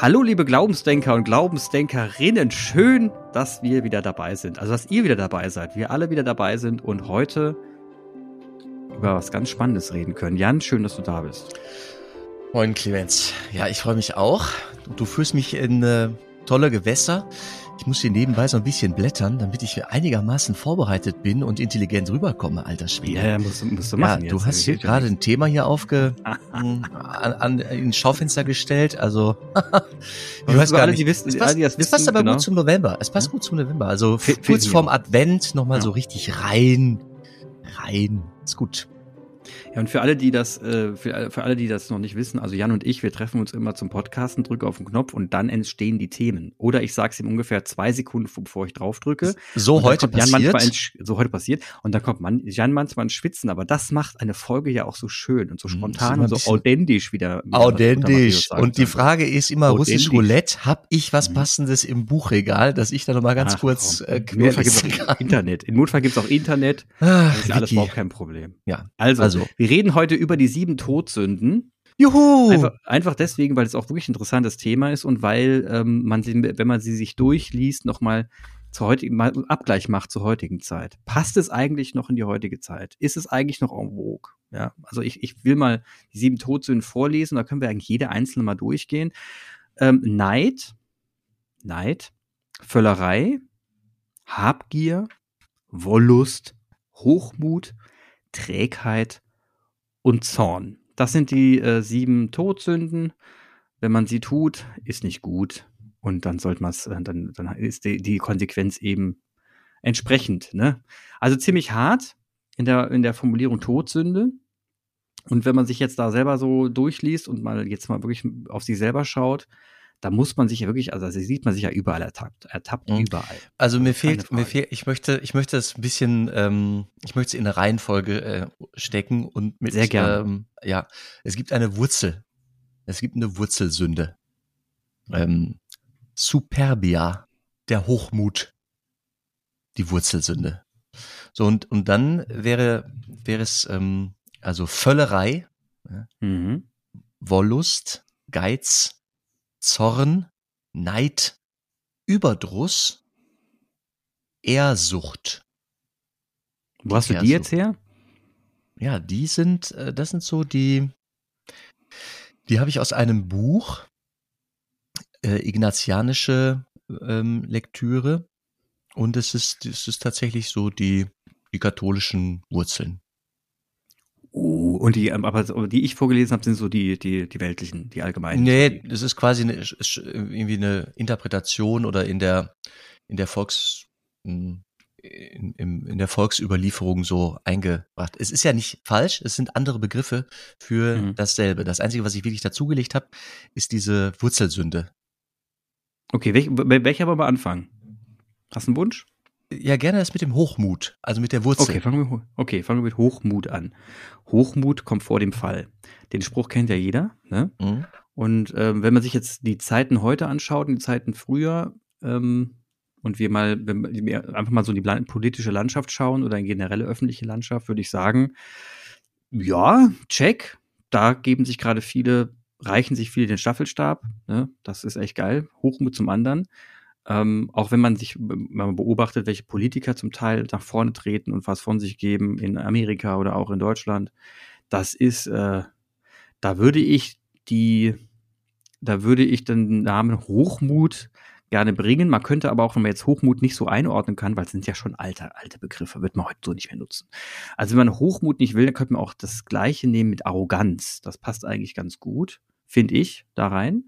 Hallo, liebe Glaubensdenker und Glaubensdenkerinnen. Schön, dass wir wieder dabei sind. Also, dass ihr wieder dabei seid. Wir alle wieder dabei sind und heute über was ganz Spannendes reden können. Jan, schön, dass du da bist. Moin, Clemens. Ja, ich freue mich auch. Du führst mich in äh, tolle Gewässer. Ich muss hier nebenbei so ein bisschen blättern, damit ich einigermaßen vorbereitet bin und intelligent rüberkomme, alter Schwede. Ja, musst, musst du machen. Ja, du hast hier gerade ein Thema hier aufge an, an, ins Schaufenster gestellt, also ich weiß gar alle, nicht. Die wissen, es passt, alle, es passt aber genau. gut zum November. Es passt ja? gut zum November. Also F kurz vorm Advent nochmal ja. so richtig rein. Rein. Ist gut. Ja, und für alle, die das, äh, für, für alle, die das noch nicht wissen, also Jan und ich, wir treffen uns immer zum Podcasten, drücke auf den Knopf und dann entstehen die Themen. Oder ich sage es ihm ungefähr zwei Sekunden, bevor ich drauf drücke. So heute passiert. Ins, so heute passiert. Und dann kommt man, Jan manchmal ins Schwitzen, aber das macht eine Folge ja auch so schön und so hm, spontan und so authentisch wieder. authentisch. Und die Frage ist immer, russisch Roulette, hab ich was mhm. Passendes im Buchregal, dass ich da nochmal ganz Ach, kurz äh, Internet. In Notfall gibt's auch Internet. Ah, das ist alles überhaupt kein Problem. Ja. Also, also wir reden heute über die sieben Todsünden. Juhu! Einfach, einfach deswegen, weil es auch wirklich ein interessantes Thema ist und weil ähm, man wenn man sie sich durchliest, nochmal zur heutigen, mal Abgleich macht zur heutigen Zeit. Passt es eigentlich noch in die heutige Zeit? Ist es eigentlich noch en vogue? Ja, also ich, ich will mal die sieben Todsünden vorlesen, da können wir eigentlich jede einzelne mal durchgehen. Ähm, Neid, Neid, Völlerei, Habgier, Wollust, Hochmut, Trägheit und Zorn. Das sind die äh, sieben Todsünden. Wenn man sie tut, ist nicht gut. Und dann sollte man es, äh, dann, dann ist die, die Konsequenz eben entsprechend. Ne? Also ziemlich hart in der, in der Formulierung Todsünde. Und wenn man sich jetzt da selber so durchliest und mal jetzt mal wirklich auf sich selber schaut, da muss man sich ja wirklich, also da sieht man sich ja überall ertappt, ertappt mhm. überall. Also mir fehlt, mir fehlt, ich möchte, ich möchte es ein bisschen, ähm, ich möchte es in eine Reihenfolge äh, stecken und mit, sehr gerne. Ähm, ja, es gibt eine Wurzel, es gibt eine Wurzelsünde, ähm, Superbia, der Hochmut, die Wurzelsünde. So und und dann wäre wäre es ähm, also Völlerei, mhm. Wollust, Geiz, Zorn, Neid, Überdruss, Ehrsucht. Wo hast du die jetzt her? Ja, die sind, äh, das sind so die, die habe ich aus einem Buch, äh, ignatianische ähm, Lektüre. Und es ist, es ist tatsächlich so die, die katholischen Wurzeln. Oh, und die, ähm, aber die ich vorgelesen habe, sind so die, die, die weltlichen, die allgemeinen. Nee, das ist quasi eine, irgendwie eine Interpretation oder in der, in der Volks, hm, in, in, in der Volksüberlieferung so eingebracht. Es ist ja nicht falsch, es sind andere Begriffe für mhm. dasselbe. Das Einzige, was ich wirklich dazugelegt habe, ist diese Wurzelsünde. Okay, welch, welcher wollen wir anfangen? Hast du einen Wunsch? Ja, gerne das mit dem Hochmut, also mit der Wurzel. Okay, fangen wir, okay, fangen wir mit Hochmut an. Hochmut kommt vor dem Fall. Den Spruch kennt ja jeder. Ne? Mhm. Und ähm, wenn man sich jetzt die Zeiten heute anschaut, die Zeiten früher, ähm, und wir mal, wenn wir einfach mal so in die politische Landschaft schauen oder in generelle öffentliche Landschaft, würde ich sagen, ja, check. Da geben sich gerade viele, reichen sich viele den Staffelstab. Ne? Das ist echt geil. Hochmut zum anderen. Ähm, auch wenn man sich, man beobachtet, welche Politiker zum Teil nach vorne treten und was von sich geben in Amerika oder auch in Deutschland, das ist, äh, da würde ich die, da würde ich den Namen Hochmut gerne bringen. Man könnte aber auch, wenn man jetzt Hochmut nicht so einordnen kann, weil es sind ja schon alte, alte Begriffe, wird man heute so nicht mehr nutzen. Also wenn man Hochmut nicht will, dann könnte man auch das Gleiche nehmen mit Arroganz. Das passt eigentlich ganz gut, finde ich, da rein.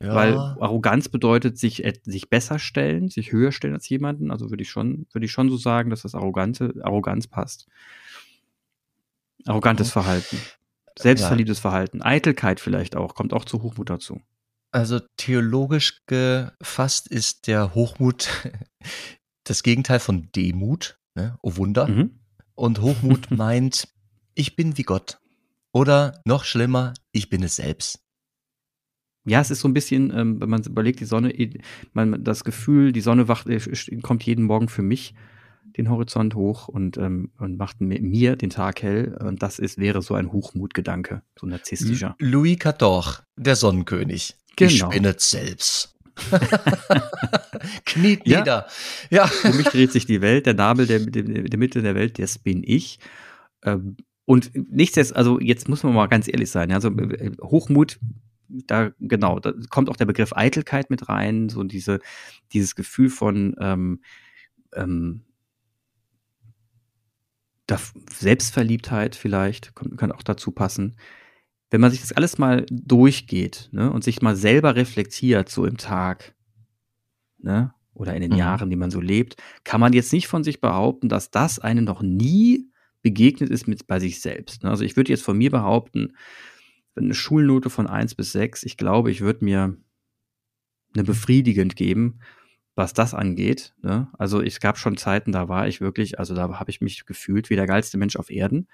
Ja. Weil Arroganz bedeutet sich, sich besser stellen, sich höher stellen als jemanden. Also würde ich schon, würde ich schon so sagen, dass das Arrogante, Arroganz passt. Arrogantes mhm. Verhalten. Selbstverliebtes ja. Verhalten. Eitelkeit vielleicht auch, kommt auch zu Hochmut dazu. Also theologisch gefasst ist der Hochmut das Gegenteil von Demut, ne? oh Wunder. Mhm. Und Hochmut meint, ich bin wie Gott. Oder noch schlimmer, ich bin es selbst. Ja, es ist so ein bisschen, ähm, wenn man überlegt, die Sonne, man, das Gefühl, die Sonne wacht, äh, kommt jeden Morgen für mich den Horizont hoch und, ähm, und macht mir den Tag hell. Und das ist, wäre so ein Hochmutgedanke, so ein narzisstischer. Louis XIV, der Sonnenkönig. Genau. Ich spinnet selbst. Kniet ja. nieder. Ja. Für mich dreht sich die Welt, der Nabel der, der, der Mitte der Welt, das bin ich. Ähm, und nichtsdestotrotz, also jetzt muss man mal ganz ehrlich sein, also Hochmut, da genau, da kommt auch der Begriff Eitelkeit mit rein, so diese, dieses Gefühl von ähm, ähm, Selbstverliebtheit vielleicht, kann, kann auch dazu passen wenn man sich das alles mal durchgeht ne, und sich mal selber reflektiert, so im Tag ne, oder in den mhm. Jahren, die man so lebt, kann man jetzt nicht von sich behaupten, dass das einem noch nie begegnet ist mit bei sich selbst. Ne? Also ich würde jetzt von mir behaupten, eine Schulnote von eins bis sechs, ich glaube, ich würde mir eine befriedigend geben, was das angeht. Ne? Also es gab schon Zeiten, da war ich wirklich, also da habe ich mich gefühlt wie der geilste Mensch auf Erden.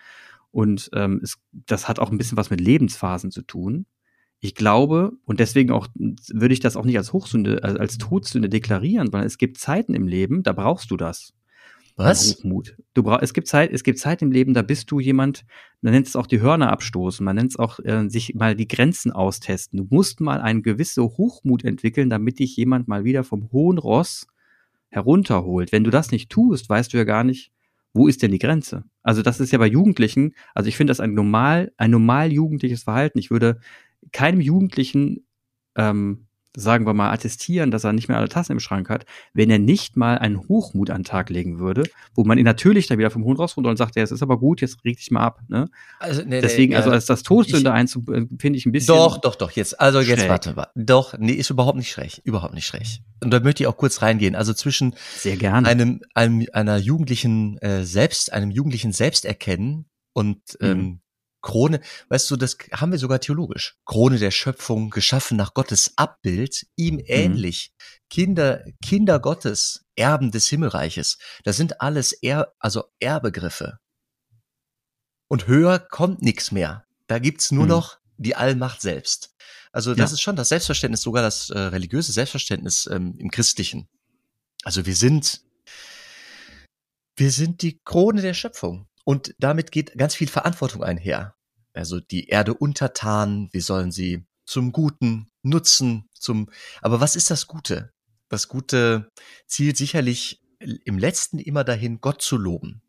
Und ähm, es, das hat auch ein bisschen was mit Lebensphasen zu tun. Ich glaube, und deswegen auch würde ich das auch nicht als Hochsünde, als Todsünde deklarieren, weil es gibt Zeiten im Leben, da brauchst du das. Was? Hochmut. Du brauch, es gibt Zeit, es gibt Zeit im Leben, da bist du jemand, man nennt es auch die Hörner abstoßen, man nennt es auch äh, sich mal die Grenzen austesten. Du musst mal eine gewisse Hochmut entwickeln, damit dich jemand mal wieder vom hohen Ross herunterholt. Wenn du das nicht tust, weißt du ja gar nicht, wo ist denn die Grenze? Also das ist ja bei Jugendlichen, also ich finde das ein normal, ein normal jugendliches Verhalten. Ich würde keinem Jugendlichen ähm, sagen wir mal, attestieren, dass er nicht mehr alle Tassen im Schrank hat, wenn er nicht mal einen Hochmut an den Tag legen würde, wo man ihn natürlich dann wieder vom Hohn rausholt und sagt, ja, es ist aber gut, jetzt reg dich mal ab. Ne? Also, nee, Deswegen, nee, also als das Todsünde einzubinden, finde ich ein bisschen. Doch, doch, doch, jetzt, also schräg. jetzt warte, warte. Doch, nee, ist überhaupt nicht schräg, überhaupt nicht schräg. Und da möchte ich auch kurz reingehen. Also zwischen Sehr gerne. einem, einem einer jugendlichen äh, Selbst, einem jugendlichen Selbsterkennen und mhm. ähm, Krone, weißt du, das haben wir sogar theologisch. Krone der Schöpfung, geschaffen nach Gottes Abbild, ihm mhm. ähnlich. Kinder, Kinder Gottes, Erben des Himmelreiches. Das sind alles er, also Erbegriffe. Und höher kommt nichts mehr. Da gibt's nur mhm. noch die Allmacht selbst. Also das ja. ist schon das Selbstverständnis, sogar das äh, religiöse Selbstverständnis ähm, im Christlichen. Also wir sind, wir sind die Krone der Schöpfung. Und damit geht ganz viel Verantwortung einher. Also die Erde untertan, wir sollen sie zum Guten nutzen, zum, aber was ist das Gute? Das Gute zielt sicherlich im letzten immer dahin, Gott zu loben.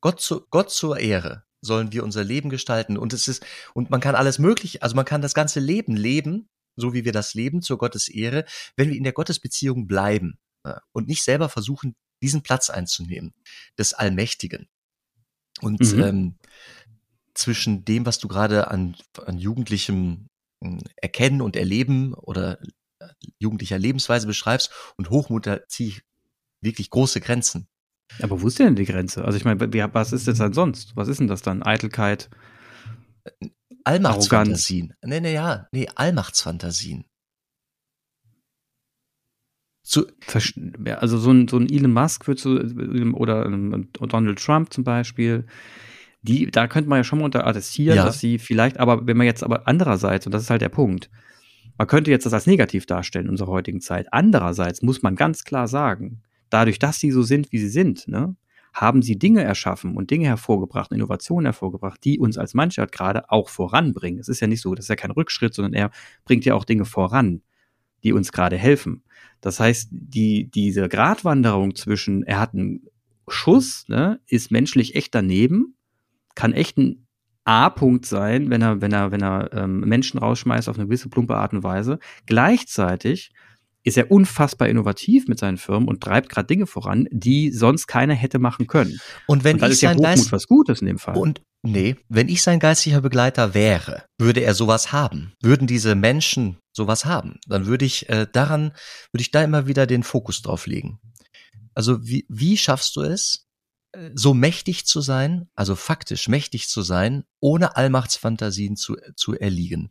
Gott, zu, Gott zur Ehre sollen wir unser Leben gestalten. Und es ist, und man kann alles möglich, also man kann das ganze Leben leben, so wie wir das leben, zur Gottes Ehre, wenn wir in der Gottesbeziehung bleiben und nicht selber versuchen, diesen Platz einzunehmen, des Allmächtigen. Und mhm. ähm, zwischen dem, was du gerade an, an jugendlichem hm, Erkennen und Erleben oder äh, jugendlicher Lebensweise beschreibst und Hochmut, da ziehe ich wirklich große Grenzen. Aber wo ist denn die Grenze? Also ich meine, was ist das dann sonst? Was ist denn das dann? Eitelkeit? Allmachtsfantasien. Nee, nee, ja, nee, Allmachtsfantasien zu, also so ein, so ein Elon Musk wird so, oder Donald Trump zum Beispiel, die, da könnte man ja schon mal unter attestieren, ja. dass sie vielleicht, aber wenn man jetzt aber andererseits, und das ist halt der Punkt, man könnte jetzt das als negativ darstellen in unserer heutigen Zeit. Andererseits muss man ganz klar sagen, dadurch, dass sie so sind, wie sie sind, ne, haben sie Dinge erschaffen und Dinge hervorgebracht, Innovationen hervorgebracht, die uns als Mannschaft gerade auch voranbringen. Es ist ja nicht so, das ist ja kein Rückschritt, sondern er bringt ja auch Dinge voran, die uns gerade helfen. Das heißt, die, diese Gratwanderung zwischen, er hat einen Schuss, ne, ist menschlich echt daneben, kann echt ein A-Punkt sein, wenn er, wenn er, wenn er ähm, Menschen rausschmeißt auf eine gewisse plumpe Art und Weise. Gleichzeitig ist er unfassbar innovativ mit seinen Firmen und treibt gerade Dinge voran, die sonst keiner hätte machen können. Und wenn und ich ist ja Hochmut Geist, was Gutes in dem Fall. Und nee, wenn ich sein geistlicher Begleiter wäre, würde er sowas haben. Würden diese Menschen sowas haben, dann würde ich äh, daran, würde ich da immer wieder den Fokus drauf legen. Also wie, wie schaffst du es, äh, so mächtig zu sein, also faktisch mächtig zu sein, ohne Allmachtsfantasien zu, zu erliegen?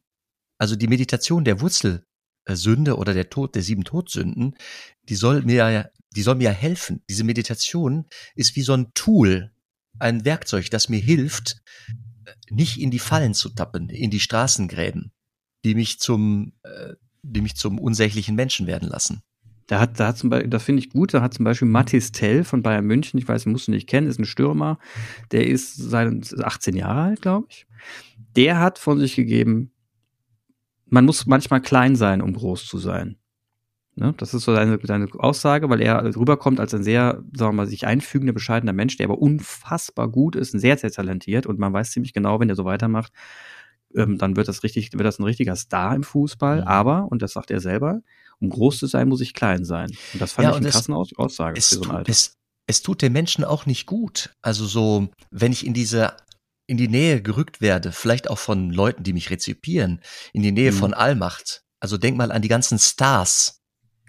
Also die Meditation der Wurzel äh, Sünde oder der Tod der sieben Todsünden, die soll mir ja, die soll mir ja helfen. Diese Meditation ist wie so ein Tool, ein Werkzeug, das mir hilft, nicht in die Fallen zu tappen, in die Straßengräben, die mich zum, äh, die mich zum unsächlichen Menschen werden lassen. Da hat, da hat zum Beispiel, das finde ich gut, da hat zum Beispiel Mathis Tell von Bayern München, ich weiß, musst du nicht kennen, ist ein Stürmer, der ist seit 18 Jahre alt, glaube ich. Der hat von sich gegeben, man muss manchmal klein sein, um groß zu sein. Ne? Das ist so seine, seine Aussage, weil er rüberkommt als ein sehr, sagen wir mal, sich einfügender, bescheidener Mensch, der aber unfassbar gut ist und sehr, sehr talentiert. Und man weiß ziemlich genau, wenn er so weitermacht, ähm, dann wird das richtig, wird das ein richtiger Star im Fußball. Mhm. Aber, und das sagt er selber, um groß zu sein, muss ich klein sein. Und das fand ja, ich eine krasse Aus Aussage für so ein Alter. Es, es tut den Menschen auch nicht gut. Also so, wenn ich in diese in die Nähe gerückt werde, vielleicht auch von Leuten, die mich rezipieren, in die Nähe mhm. von Allmacht. Also denk mal an die ganzen Stars,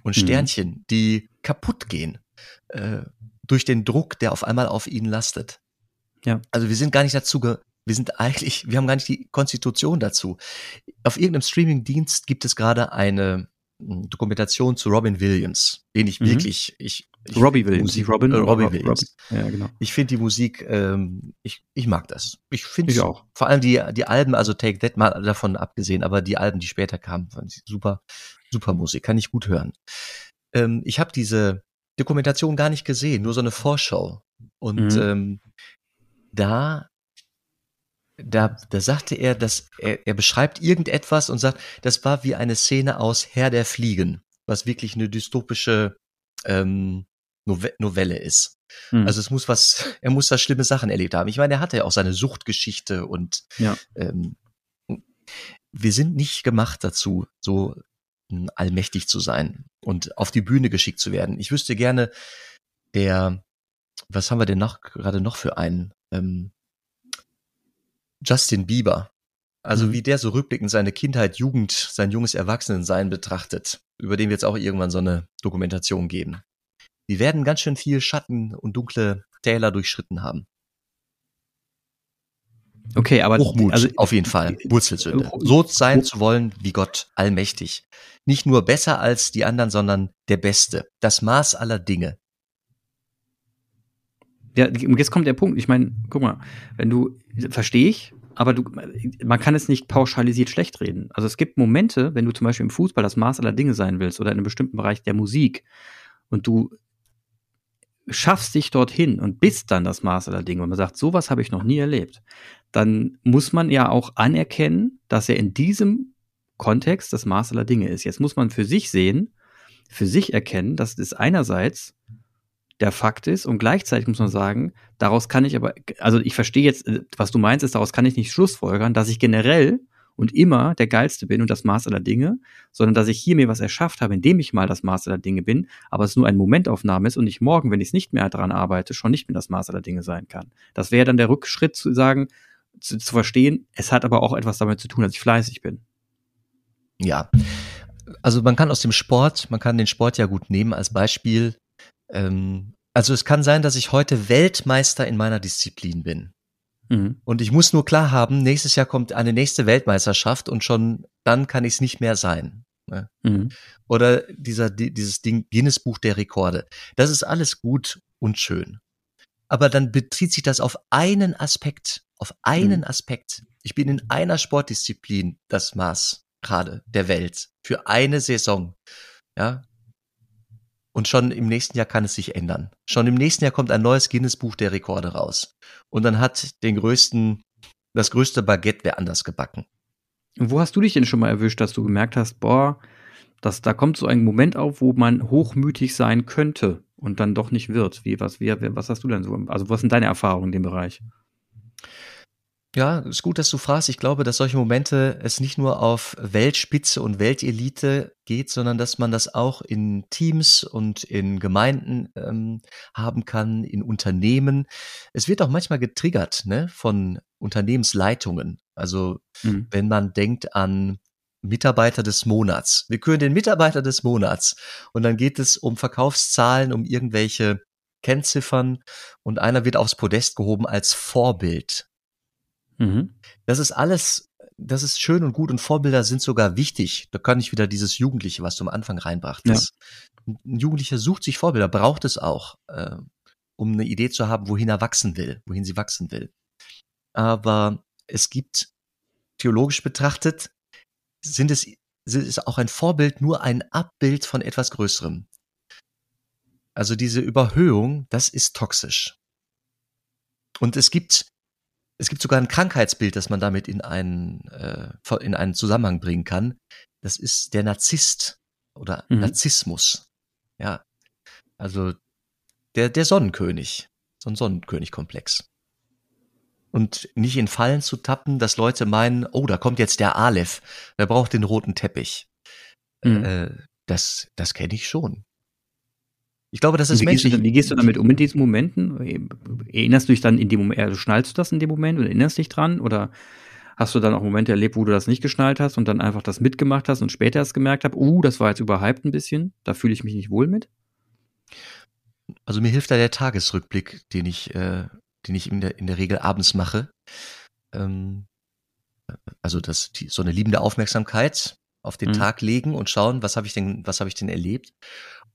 und mhm. Sternchen, mhm. die kaputt gehen äh, durch den Druck, der auf einmal auf ihnen lastet. Ja. Also wir sind gar nicht dazu, wir sind eigentlich, wir haben gar nicht die Konstitution dazu. Auf irgendeinem Streaming-Dienst gibt es gerade eine hm, Dokumentation zu Robin Williams, den ich mhm. wirklich, ich, ich Robbie Williams, Musik, Robin, äh, Robbie Williams. Rob, ja, genau. Ich finde die Musik, ähm, ich, ich mag das. Ich finde ich auch. Vor allem die, die Alben, also Take That mal davon abgesehen, aber die Alben, die später kamen, fand ich super, super Musik, kann ich gut hören. Ähm, ich habe diese Dokumentation gar nicht gesehen, nur so eine Vorschau. Und mhm. ähm, da, da, da sagte er, dass er, er beschreibt irgendetwas und sagt, das war wie eine Szene aus Herr der Fliegen, was wirklich eine dystopische ähm, Novelle ist. Mhm. Also es muss was, er muss da schlimme Sachen erlebt haben. Ich meine, er hatte ja auch seine Suchtgeschichte und ja. ähm, wir sind nicht gemacht dazu, so allmächtig zu sein und auf die Bühne geschickt zu werden. Ich wüsste gerne, der, was haben wir denn noch gerade noch für einen? Ähm, Justin Bieber. Also mhm. wie der so rückblickend seine Kindheit, Jugend, sein junges Erwachsenensein betrachtet, über den wir jetzt auch irgendwann so eine Dokumentation geben. Die werden ganz schön viel Schatten und dunkle Täler durchschritten haben. Okay, aber Hochmut, also auf jeden Fall, Wurzelsünde. So sein zu wollen wie Gott allmächtig. Nicht nur besser als die anderen, sondern der Beste. Das Maß aller Dinge. Ja, jetzt kommt der Punkt. Ich meine, guck mal, wenn du, verstehe ich, aber du, man kann es nicht pauschalisiert schlecht reden. Also es gibt Momente, wenn du zum Beispiel im Fußball das Maß aller Dinge sein willst oder in einem bestimmten Bereich der Musik und du schaffst dich dorthin und bist dann das Maß aller Dinge und man sagt, sowas habe ich noch nie erlebt, dann muss man ja auch anerkennen, dass er in diesem Kontext das Maß aller Dinge ist. Jetzt muss man für sich sehen, für sich erkennen, dass es einerseits der Fakt ist und gleichzeitig muss man sagen, daraus kann ich aber, also ich verstehe jetzt, was du meinst, ist, daraus kann ich nicht schlussfolgern, dass ich generell und immer der Geilste bin und das Maß aller Dinge, sondern dass ich hier mir was erschafft habe, indem ich mal das Maß aller Dinge bin, aber es nur eine Momentaufnahme ist und ich morgen, wenn ich es nicht mehr daran arbeite, schon nicht mehr das Maß aller Dinge sein kann. Das wäre dann der Rückschritt zu sagen, zu, zu verstehen, es hat aber auch etwas damit zu tun, dass ich fleißig bin. Ja, also man kann aus dem Sport, man kann den Sport ja gut nehmen als Beispiel. Ähm, also es kann sein, dass ich heute Weltmeister in meiner Disziplin bin. Mhm. Und ich muss nur klar haben, nächstes Jahr kommt eine nächste Weltmeisterschaft und schon dann kann ich es nicht mehr sein. Ne? Mhm. Oder dieser, dieses Ding, Guinness Buch der Rekorde. Das ist alles gut und schön. Aber dann bezieht sich das auf einen Aspekt, auf einen mhm. Aspekt. Ich bin in einer Sportdisziplin das Maß gerade der Welt für eine Saison. Ja, und schon im nächsten Jahr kann es sich ändern. Schon im nächsten Jahr kommt ein neues Guinness-Buch der Rekorde raus. Und dann hat den größten, das größte Baguette wer anders gebacken. Und wo hast du dich denn schon mal erwischt, dass du gemerkt hast, boah, dass da kommt so ein Moment auf, wo man hochmütig sein könnte und dann doch nicht wird? Wie, was, wie, was hast du denn so? Also, was sind deine Erfahrungen in dem Bereich? Ja, ist gut, dass du fragst. Ich glaube, dass solche Momente es nicht nur auf Weltspitze und Weltelite geht, sondern dass man das auch in Teams und in Gemeinden ähm, haben kann, in Unternehmen. Es wird auch manchmal getriggert ne, von Unternehmensleitungen. Also mhm. wenn man denkt an Mitarbeiter des Monats. Wir küren den Mitarbeiter des Monats. Und dann geht es um Verkaufszahlen, um irgendwelche Kennziffern und einer wird aufs Podest gehoben als Vorbild. Mhm. Das ist alles, das ist schön und gut und Vorbilder sind sogar wichtig. Da kann ich wieder dieses Jugendliche, was du am Anfang reinbrachtest. Ja. Ein Jugendlicher sucht sich Vorbilder, braucht es auch, äh, um eine Idee zu haben, wohin er wachsen will, wohin sie wachsen will. Aber es gibt, theologisch betrachtet, sind es, sind es auch ein Vorbild nur ein Abbild von etwas Größerem. Also diese Überhöhung, das ist toxisch. Und es gibt es gibt sogar ein Krankheitsbild, das man damit in einen, äh, in einen Zusammenhang bringen kann. Das ist der Narzisst oder mhm. Narzissmus. Ja. Also der, der Sonnenkönig. So ein Sonnenkönig-Komplex. Und nicht in Fallen zu tappen, dass Leute meinen, oh, da kommt jetzt der Aleph, der braucht den roten Teppich. Mhm. Äh, das, das kenne ich schon. Ich glaube, das ist wie menschlich. Gehst du, wie gehst du damit um in diesen Momenten? Erinnerst du dich dann in dem Moment, also schnallst du das in dem Moment und erinnerst dich dran? Oder hast du dann auch Momente erlebt, wo du das nicht geschnallt hast und dann einfach das mitgemacht hast und später erst gemerkt hast, uh, das war jetzt überhyped ein bisschen, da fühle ich mich nicht wohl mit? Also mir hilft da der Tagesrückblick, den ich, äh, den ich in der, in der Regel abends mache. Ähm, also das, die, so eine liebende Aufmerksamkeit auf den mhm. Tag legen und schauen, was habe ich denn, was habe ich denn erlebt?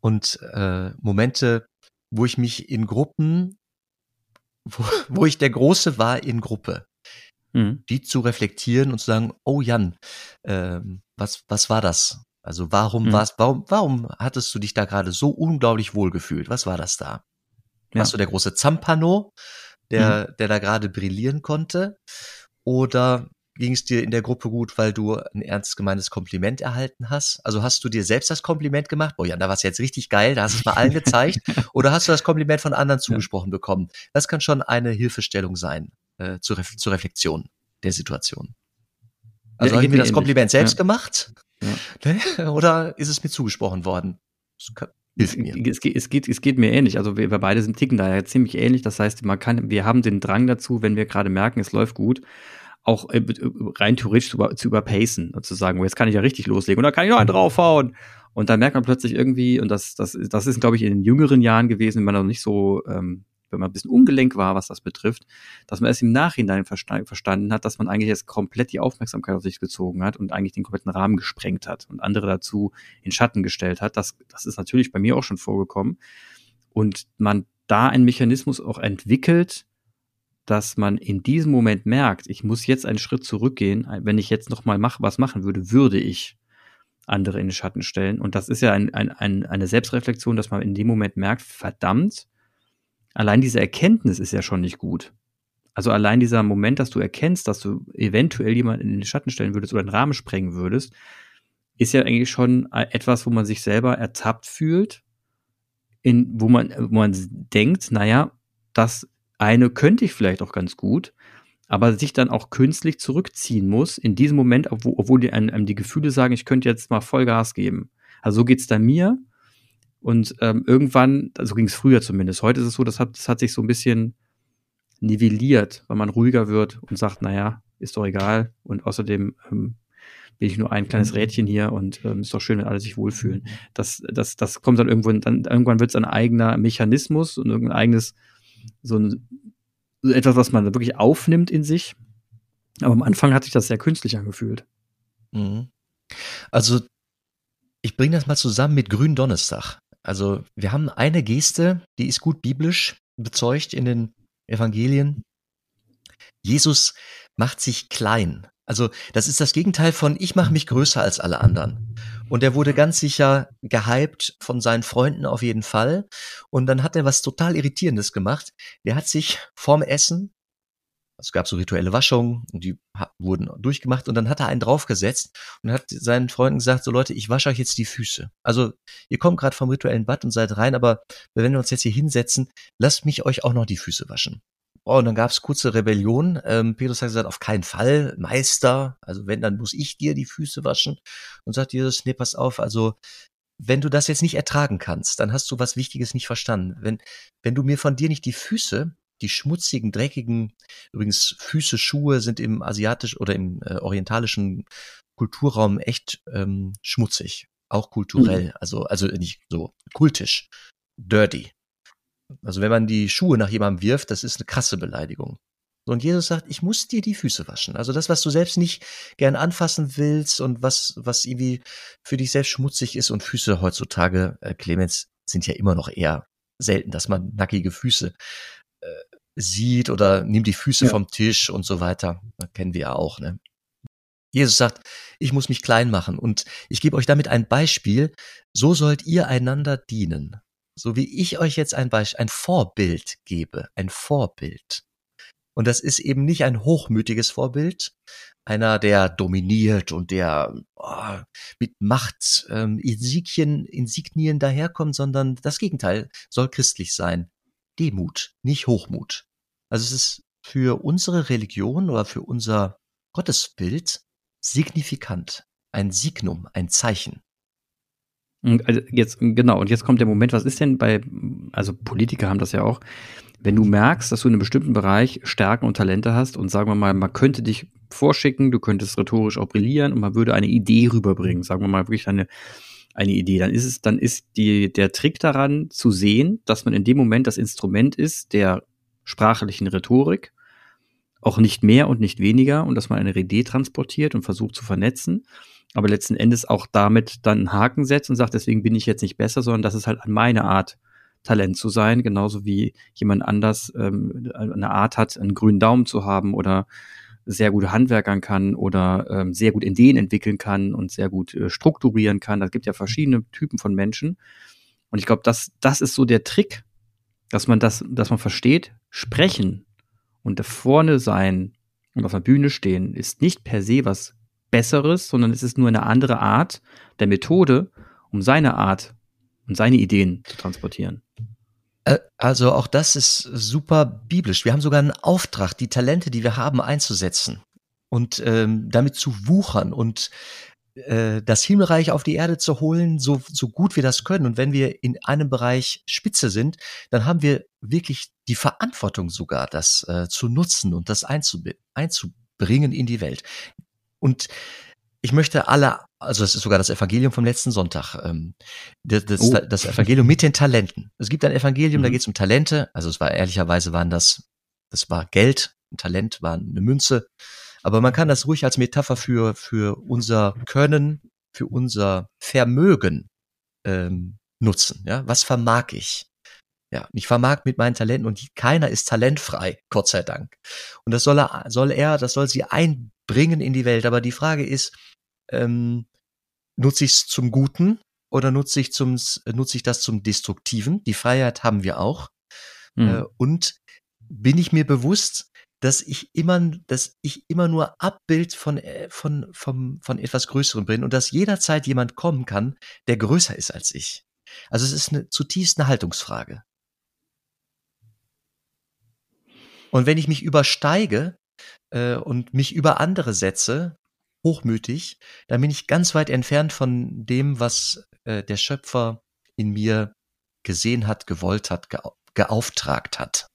Und äh, Momente, wo ich mich in Gruppen, wo, wo ich der Große war in Gruppe, mhm. die zu reflektieren und zu sagen, oh Jan, äh, was, was war das? Also warum mhm. war's, warum, warum hattest du dich da gerade so unglaublich wohl gefühlt? Was war das da? Ja. Warst du der große Zampano, der, mhm. der da gerade brillieren konnte? Oder ging es dir in der Gruppe gut, weil du ein ernst gemeintes Kompliment erhalten hast? Also hast du dir selbst das Kompliment gemacht? Oh ja, da war es jetzt richtig geil, da hast du es mal allen gezeigt. Oder hast du das Kompliment von anderen zugesprochen ja. bekommen? Das kann schon eine Hilfestellung sein äh, zur, Re zur Reflexion der Situation. Also ja, habe ich mir das Kompliment selbst ja. gemacht? Ne? Oder ist es mir zugesprochen worden? Es, geht, es, geht, es geht mir ähnlich. Also wir, wir beide sind ticken da ja ziemlich ähnlich. Das heißt, man kann, wir haben den Drang dazu, wenn wir gerade merken, es läuft gut, auch äh, rein theoretisch zu, zu überpacen und zu sagen, jetzt kann ich ja richtig loslegen und da kann ich noch einen draufhauen. Und dann merkt man plötzlich irgendwie, und das, das, das ist, glaube ich, in den jüngeren Jahren gewesen, wenn man noch nicht so, ähm, wenn man ein bisschen ungelenk war, was das betrifft, dass man erst im Nachhinein versta verstanden hat, dass man eigentlich jetzt komplett die Aufmerksamkeit auf sich gezogen hat und eigentlich den kompletten Rahmen gesprengt hat und andere dazu in Schatten gestellt hat. Das, das ist natürlich bei mir auch schon vorgekommen. Und man da einen Mechanismus auch entwickelt, dass man in diesem Moment merkt, ich muss jetzt einen Schritt zurückgehen. Wenn ich jetzt noch mal mach, was machen würde, würde ich andere in den Schatten stellen. Und das ist ja ein, ein, ein, eine Selbstreflexion, dass man in dem Moment merkt, verdammt, allein diese Erkenntnis ist ja schon nicht gut. Also allein dieser Moment, dass du erkennst, dass du eventuell jemanden in den Schatten stellen würdest oder einen Rahmen sprengen würdest, ist ja eigentlich schon etwas, wo man sich selber ertappt fühlt, in, wo man, wo man denkt, naja, das eine könnte ich vielleicht auch ganz gut, aber sich dann auch künstlich zurückziehen muss, in diesem Moment, obwohl, die, einem die Gefühle sagen, ich könnte jetzt mal Vollgas geben. Also so geht's da mir. Und ähm, irgendwann, also ging es früher zumindest, heute ist es so, das hat, das hat sich so ein bisschen nivelliert, weil man ruhiger wird und sagt, naja, ist doch egal. Und außerdem ähm, bin ich nur ein kleines Rädchen hier und ähm, ist doch schön, wenn alle sich wohlfühlen. Das, das, das kommt dann irgendwann, dann irgendwann wird es ein eigener Mechanismus und irgendein eigenes so, ein, etwas, was man wirklich aufnimmt in sich. Aber am Anfang hat sich das sehr künstlich angefühlt. Mhm. Also, ich bringe das mal zusammen mit Gründonnerstag. Also, wir haben eine Geste, die ist gut biblisch bezeugt in den Evangelien. Jesus macht sich klein. Also das ist das Gegenteil von ich mache mich größer als alle anderen. Und er wurde ganz sicher gehypt von seinen Freunden auf jeden Fall. Und dann hat er was total Irritierendes gemacht. Der hat sich vorm Essen, es gab so rituelle Waschungen die wurden durchgemacht und dann hat er einen draufgesetzt und hat seinen Freunden gesagt, so Leute, ich wasche euch jetzt die Füße. Also ihr kommt gerade vom rituellen Bad und seid rein, aber wenn wir uns jetzt hier hinsetzen, lasst mich euch auch noch die Füße waschen. Oh, und dann gab es kurze Rebellion. Ähm, Petrus hat gesagt, auf keinen Fall, Meister. Also wenn, dann muss ich dir die Füße waschen. Und sagt Jesus, nee, pass auf, also wenn du das jetzt nicht ertragen kannst, dann hast du was Wichtiges nicht verstanden. Wenn, wenn du mir von dir nicht die Füße, die schmutzigen, dreckigen, übrigens Füße, Schuhe sind im asiatischen oder im äh, orientalischen Kulturraum echt ähm, schmutzig, auch kulturell, mhm. also also nicht so kultisch, dirty. Also wenn man die Schuhe nach jemandem wirft, das ist eine krasse Beleidigung. Und Jesus sagt, ich muss dir die Füße waschen. Also das, was du selbst nicht gern anfassen willst und was, was irgendwie für dich selbst schmutzig ist und Füße heutzutage, äh, Clemens, sind ja immer noch eher selten, dass man nackige Füße äh, sieht oder nimm die Füße ja. vom Tisch und so weiter. Das kennen wir ja auch, ne? Jesus sagt, ich muss mich klein machen und ich gebe euch damit ein Beispiel. So sollt ihr einander dienen so wie ich euch jetzt ein Beispiel, ein Vorbild gebe, ein Vorbild. Und das ist eben nicht ein hochmütiges Vorbild, einer, der dominiert und der oh, mit Macht ähm, Insignien, Insignien daherkommt, sondern das Gegenteil soll christlich sein. Demut, nicht Hochmut. Also es ist für unsere Religion oder für unser Gottesbild signifikant. Ein Signum, ein Zeichen. Also jetzt, genau, und jetzt kommt der Moment, was ist denn bei, also Politiker haben das ja auch, wenn du merkst, dass du in einem bestimmten Bereich Stärken und Talente hast und sagen wir mal, man könnte dich vorschicken, du könntest rhetorisch auch brillieren und man würde eine Idee rüberbringen, sagen wir mal wirklich eine, eine Idee, dann ist es, dann ist die, der Trick daran zu sehen, dass man in dem Moment das Instrument ist der sprachlichen Rhetorik, auch nicht mehr und nicht weniger und dass man eine Idee transportiert und versucht zu vernetzen, aber letzten Endes auch damit dann einen Haken setzt und sagt, deswegen bin ich jetzt nicht besser, sondern das ist halt meine Art, Talent zu sein, genauso wie jemand anders ähm, eine Art hat, einen grünen Daumen zu haben oder sehr gut handwerkern kann oder ähm, sehr gut Ideen entwickeln kann und sehr gut äh, strukturieren kann. Das gibt ja verschiedene Typen von Menschen. Und ich glaube, das, das ist so der Trick, dass man das, dass man versteht, sprechen und da vorne sein und auf der Bühne stehen ist nicht per se was Besseres, sondern es ist nur eine andere Art der Methode, um seine Art und seine Ideen zu transportieren. Äh, also auch das ist super biblisch. Wir haben sogar einen Auftrag, die Talente, die wir haben, einzusetzen und ähm, damit zu wuchern und äh, das Himmelreich auf die Erde zu holen, so, so gut wir das können. Und wenn wir in einem Bereich Spitze sind, dann haben wir wirklich die Verantwortung sogar, das äh, zu nutzen und das einzub einzubringen in die Welt. Und ich möchte alle, also das ist sogar das Evangelium vom letzten Sonntag, ähm, das, das, oh. das Evangelium mit den Talenten. Es gibt ein Evangelium, mhm. da geht es um Talente, also es war ehrlicherweise waren das, das war Geld, ein Talent war eine Münze, aber man kann das ruhig als Metapher für, für unser Können, für unser Vermögen ähm, nutzen. Ja, was vermag ich? Ja, ich vermag mit meinen Talenten und keiner ist talentfrei, Gott sei Dank. Und das soll er, soll er, das soll sie einbringen in die Welt. Aber die Frage ist, ähm, nutze ich es zum Guten oder nutze ich, zum, nutze ich das zum Destruktiven? Die Freiheit haben wir auch. Mhm. Äh, und bin ich mir bewusst, dass ich immer, dass ich immer nur Abbild von, äh, von, von, von etwas Größerem bin und dass jederzeit jemand kommen kann, der größer ist als ich. Also es ist eine, zutiefst eine Haltungsfrage. Und wenn ich mich übersteige äh, und mich über andere setze, hochmütig, dann bin ich ganz weit entfernt von dem, was äh, der Schöpfer in mir gesehen hat, gewollt hat, ge geauftragt hat.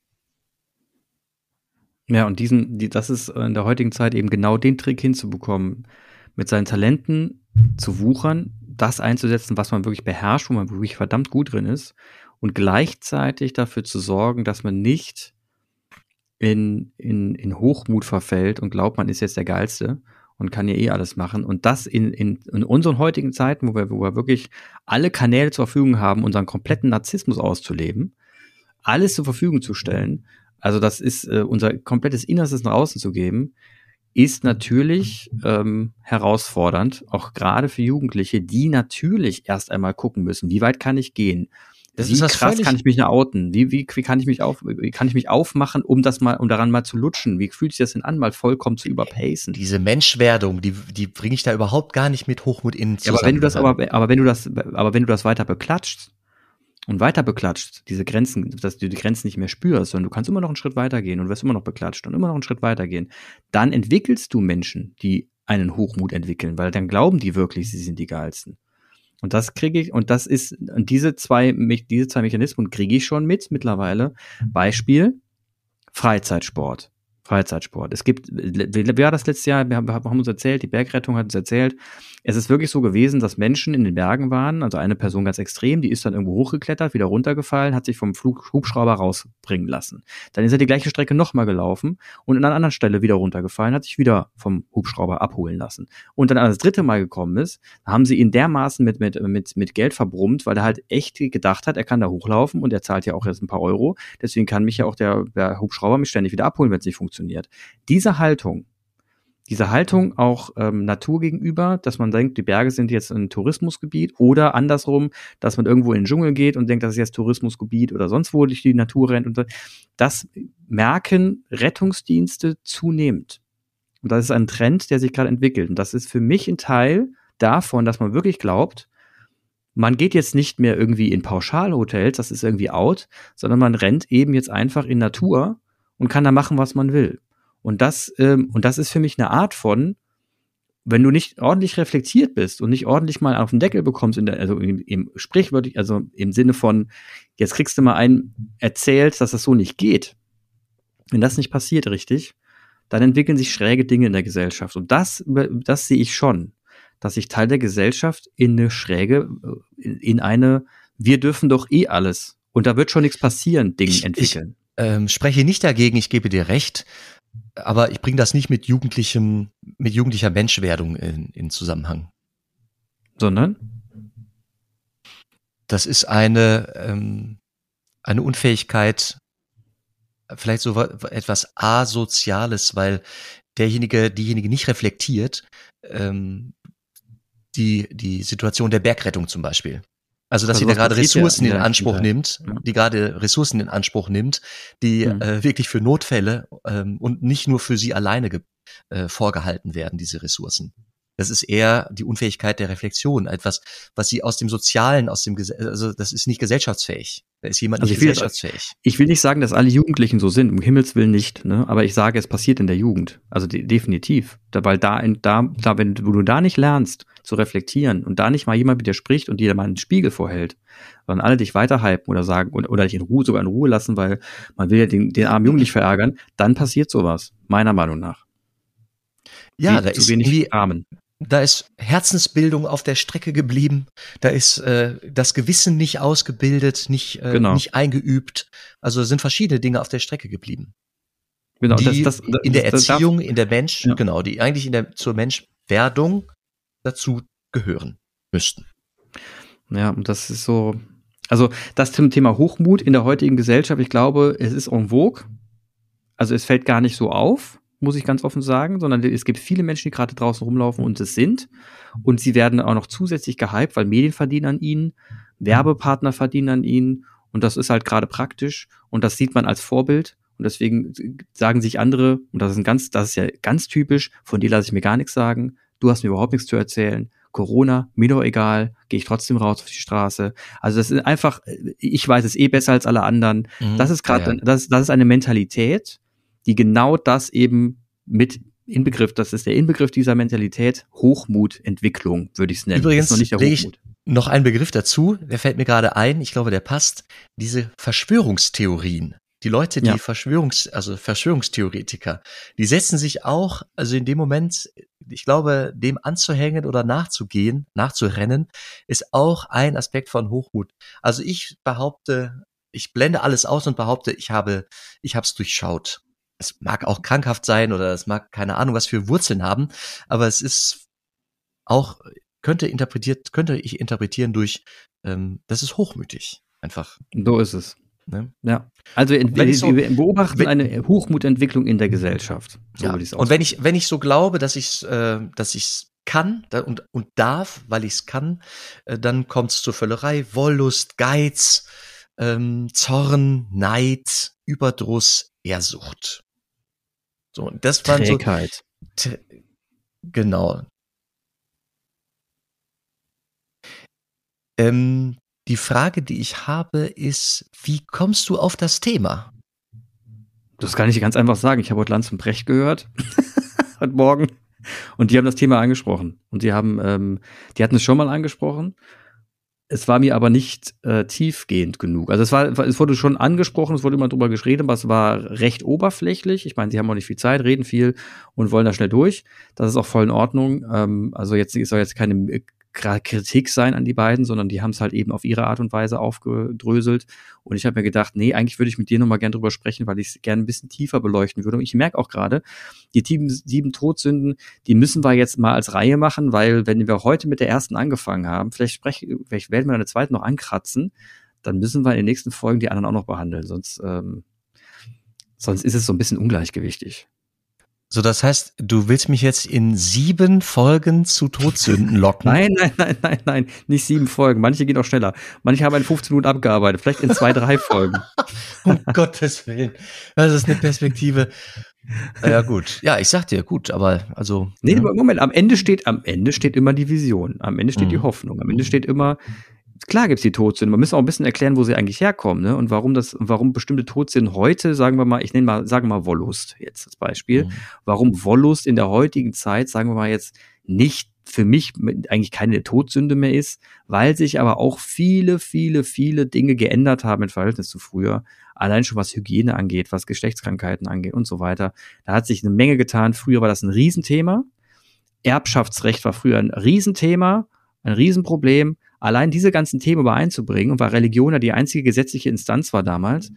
Ja, und diesen, die, das ist in der heutigen Zeit eben genau den Trick hinzubekommen, mit seinen Talenten zu wuchern, das einzusetzen, was man wirklich beherrscht, wo man wirklich verdammt gut drin ist und gleichzeitig dafür zu sorgen, dass man nicht in, in, in Hochmut verfällt und glaubt, man ist jetzt der Geilste, und kann ja eh alles machen. Und das in, in, in unseren heutigen Zeiten, wo wir, wo wir wirklich alle Kanäle zur Verfügung haben, unseren kompletten Narzissmus auszuleben, alles zur Verfügung zu stellen, also das ist äh, unser komplettes Innerstes nach außen zu geben, ist natürlich ähm, herausfordernd, auch gerade für Jugendliche, die natürlich erst einmal gucken müssen, wie weit kann ich gehen, das wie krass kann ich mich outen? Wie, wie, wie kann ich mich auf, wie kann ich mich aufmachen, um das mal, um daran mal zu lutschen? Wie fühlt sich das denn an, mal vollkommen zu überpacen? Diese Menschwerdung, die, die bringe ich da überhaupt gar nicht mit Hochmut in zusammen. Ja, aber wenn du das, aber, aber wenn du das, aber wenn du das weiter beklatschst und weiter beklatscht, diese Grenzen, dass du die Grenzen nicht mehr spürst, sondern du kannst immer noch einen Schritt weitergehen und wirst immer noch beklatscht und immer noch einen Schritt weitergehen, dann entwickelst du Menschen, die einen Hochmut entwickeln, weil dann glauben die wirklich, sie sind die geilsten. Und das kriege ich, und das ist, und diese zwei, diese zwei Mechanismen kriege ich schon mit mittlerweile. Beispiel Freizeitsport. Freizeitsport. Es gibt, wie war das letztes Jahr? Wir haben uns erzählt, die Bergrettung hat uns erzählt, es ist wirklich so gewesen, dass Menschen in den Bergen waren, also eine Person ganz extrem, die ist dann irgendwo hochgeklettert, wieder runtergefallen, hat sich vom Flug, Hubschrauber rausbringen lassen. Dann ist er die gleiche Strecke nochmal gelaufen und an einer anderen Stelle wieder runtergefallen, hat sich wieder vom Hubschrauber abholen lassen. Und dann, als das dritte Mal gekommen ist, haben sie ihn dermaßen mit, mit, mit, mit Geld verbrummt, weil er halt echt gedacht hat, er kann da hochlaufen und er zahlt ja auch jetzt ein paar Euro. Deswegen kann mich ja auch der, der Hubschrauber mich ständig wieder abholen, wenn es nicht funktioniert. Diese Haltung, diese Haltung auch ähm, Natur gegenüber, dass man denkt, die Berge sind jetzt ein Tourismusgebiet oder andersrum, dass man irgendwo in den Dschungel geht und denkt, das ist jetzt Tourismusgebiet oder sonst wo durch die Natur rennt. Und das merken Rettungsdienste zunehmend. Und das ist ein Trend, der sich gerade entwickelt. Und das ist für mich ein Teil davon, dass man wirklich glaubt, man geht jetzt nicht mehr irgendwie in Pauschalhotels, das ist irgendwie out, sondern man rennt eben jetzt einfach in Natur und kann da machen, was man will. Und das, ähm, und das ist für mich eine Art von, wenn du nicht ordentlich reflektiert bist und nicht ordentlich mal auf den Deckel bekommst, in der, also im, im sprichwörtlich, also im Sinne von, jetzt kriegst du mal einen erzählt, dass das so nicht geht. Wenn das nicht passiert, richtig, dann entwickeln sich schräge Dinge in der Gesellschaft. Und das, das sehe ich schon, dass sich Teil der Gesellschaft in eine schräge, in, in eine, wir dürfen doch eh alles. Und da wird schon nichts passieren, Ding entwickeln. Ähm, spreche nicht dagegen, ich gebe dir recht aber ich bringe das nicht mit jugendlichem, mit jugendlicher Menschwerdung in, in Zusammenhang. Sondern? Das ist eine, ähm, eine Unfähigkeit, vielleicht so etwas Asoziales, weil derjenige, diejenige nicht reflektiert, ähm, die, die Situation der Bergrettung zum Beispiel. Also, dass also sie da gerade Ressourcen in Anspruch nimmt, ja. die gerade Ressourcen in Anspruch nimmt, die mhm. äh, wirklich für Notfälle ähm, und nicht nur für sie alleine äh, vorgehalten werden, diese Ressourcen. Das ist eher die Unfähigkeit der Reflexion, etwas, was sie aus dem Sozialen, aus dem, also das ist nicht gesellschaftsfähig. Da ist jemand also nicht ich will, gesellschaftsfähig. Ich will nicht sagen, dass alle Jugendlichen so sind, um Himmels Willen nicht, ne? aber ich sage, es passiert in der Jugend. Also de definitiv. Da, weil da, in, da, da, wenn du da nicht lernst, zu reflektieren und da nicht mal jemand mit dir spricht und dir mal einen Spiegel vorhält, sondern alle dich weiterhypen oder sagen oder, oder dich in Ruhe, sogar in Ruhe lassen, weil man will ja den, den armen Jungen nicht verärgern, dann passiert sowas, meiner Meinung nach. Ja, da ist wenig Armen. Da ist Herzensbildung auf der Strecke geblieben. Da ist äh, das Gewissen nicht ausgebildet, nicht, äh, genau. nicht eingeübt. Also sind verschiedene Dinge auf der Strecke geblieben. Genau, die das, das, das, in der Erziehung, in der Mensch, ja. genau, die eigentlich in der zur Menschwerdung dazu gehören müssten. Ja, und das ist so, also das zum Thema Hochmut in der heutigen Gesellschaft, ich glaube, es ist en vogue. Also es fällt gar nicht so auf muss ich ganz offen sagen, sondern es gibt viele Menschen, die gerade draußen rumlaufen und es sind. Und sie werden auch noch zusätzlich gehypt, weil Medien verdienen an ihnen, Werbepartner verdienen an ihnen. Und das ist halt gerade praktisch. Und das sieht man als Vorbild. Und deswegen sagen sich andere, und das ist ein ganz, das ist ja ganz typisch, von dir lasse ich mir gar nichts sagen. Du hast mir überhaupt nichts zu erzählen. Corona, mir doch egal, gehe ich trotzdem raus auf die Straße. Also das ist einfach, ich weiß es eh besser als alle anderen. Mhm, das ist gerade, ja. das, das ist eine Mentalität, die genau das eben mit Inbegriff, das ist der Inbegriff dieser Mentalität, Hochmutentwicklung, würde ich es nennen. Übrigens noch, nicht der ich noch einen Begriff dazu, der fällt mir gerade ein, ich glaube, der passt, diese Verschwörungstheorien. Die Leute, die ja. Verschwörungs, also Verschwörungstheoretiker, die setzen sich auch, also in dem Moment, ich glaube, dem anzuhängen oder nachzugehen, nachzurennen, ist auch ein Aspekt von Hochmut. Also ich behaupte, ich blende alles aus und behaupte, ich habe, ich habe es durchschaut es mag auch krankhaft sein oder es mag keine Ahnung, was für Wurzeln haben, aber es ist auch, könnte interpretiert, könnte ich interpretieren durch, ähm, das ist hochmütig. Einfach. So ist es. Ne? Ja. Also wir so, beobachten wenn, eine Hochmutentwicklung in der Gesellschaft. So ja. Und wenn ich, wenn ich so glaube, dass ich äh, dass ich's kann und, und darf, weil ich es kann, äh, dann kommt es zur Völlerei, Wollust, Geiz, ähm, Zorn, Neid, Überdruss, Ehrsucht. So, und das Trägheit. so. Genau. Ähm, die Frage, die ich habe, ist, wie kommst du auf das Thema? Das kann ich ganz einfach sagen. Ich habe heute Lanz und Brecht gehört. heute Morgen. Und die haben das Thema angesprochen. Und die haben, ähm, die hatten es schon mal angesprochen es war mir aber nicht äh, tiefgehend genug. Also es war, es wurde schon angesprochen, es wurde immer drüber geschrieben, aber es war recht oberflächlich. Ich meine, sie haben auch nicht viel Zeit, reden viel und wollen da schnell durch. Das ist auch voll in Ordnung. Ähm, also jetzt soll jetzt keine Kritik sein an die beiden, sondern die haben es halt eben auf ihre Art und Weise aufgedröselt. Und ich habe mir gedacht, nee, eigentlich würde ich mit dir nochmal gern drüber sprechen, weil ich es gerne ein bisschen tiefer beleuchten würde. Und ich merke auch gerade, die sieben, sieben Todsünden, die müssen wir jetzt mal als Reihe machen, weil wenn wir heute mit der ersten angefangen haben, vielleicht sprechen, vielleicht werden wir eine zweite noch ankratzen, dann müssen wir in den nächsten Folgen die anderen auch noch behandeln. Sonst, ähm, sonst ist es so ein bisschen ungleichgewichtig. So, das heißt, du willst mich jetzt in sieben Folgen zu Todsünden locken? nein, nein, nein, nein, nein, nicht sieben Folgen. Manche gehen auch schneller. Manche haben in 15 Minuten abgearbeitet. Vielleicht in zwei, drei Folgen. um Gottes Willen. Das ist eine Perspektive. Ja, gut. Ja, ich sag dir, gut, aber also. Nee, ja. Ne? Moment, am Ende steht, am Ende steht immer die Vision. Am Ende steht mhm. die Hoffnung. Am Ende steht immer, klar gibt's die Todsünden. Man muss auch ein bisschen erklären, wo sie eigentlich herkommen, ne? Und warum das, warum bestimmte Todsünden heute, sagen wir mal, ich nenne mal, sagen wir mal Wollust jetzt als Beispiel. Mhm. Warum Wollust in der heutigen Zeit, sagen wir mal jetzt, nicht für mich eigentlich keine Todsünde mehr ist, weil sich aber auch viele, viele, viele Dinge geändert haben im Verhältnis zu früher. Allein schon was Hygiene angeht, was Geschlechtskrankheiten angeht und so weiter. Da hat sich eine Menge getan. Früher war das ein Riesenthema. Erbschaftsrecht war früher ein Riesenthema, ein Riesenproblem allein diese ganzen Themen übereinzubringen und weil Religion ja die einzige gesetzliche Instanz war damals,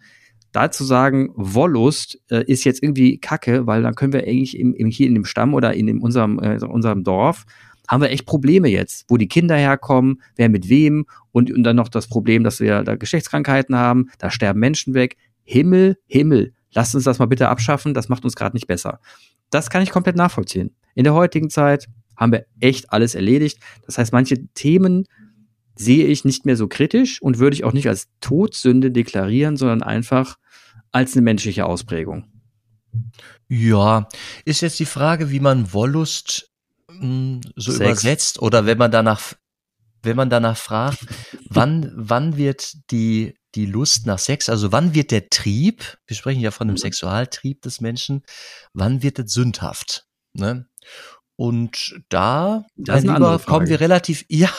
da zu sagen, Wollust äh, ist jetzt irgendwie Kacke, weil dann können wir eigentlich im, im, hier in dem Stamm oder in dem, unserem, äh, unserem Dorf haben wir echt Probleme jetzt, wo die Kinder herkommen, wer mit wem und, und dann noch das Problem, dass wir da Geschlechtskrankheiten haben, da sterben Menschen weg. Himmel, Himmel, lasst uns das mal bitte abschaffen, das macht uns gerade nicht besser. Das kann ich komplett nachvollziehen. In der heutigen Zeit haben wir echt alles erledigt. Das heißt, manche Themen sehe ich nicht mehr so kritisch und würde ich auch nicht als Todsünde deklarieren, sondern einfach als eine menschliche Ausprägung. Ja, ist jetzt die Frage, wie man Wollust mh, hm, so Sex. übersetzt oder wenn man danach, wenn man danach fragt, wann, wann wird die, die Lust nach Sex, also wann wird der Trieb, wir sprechen ja von dem mhm. Sexualtrieb des Menschen, wann wird es sündhaft? Ne? Und da, das lieber, kommen wir relativ, ja.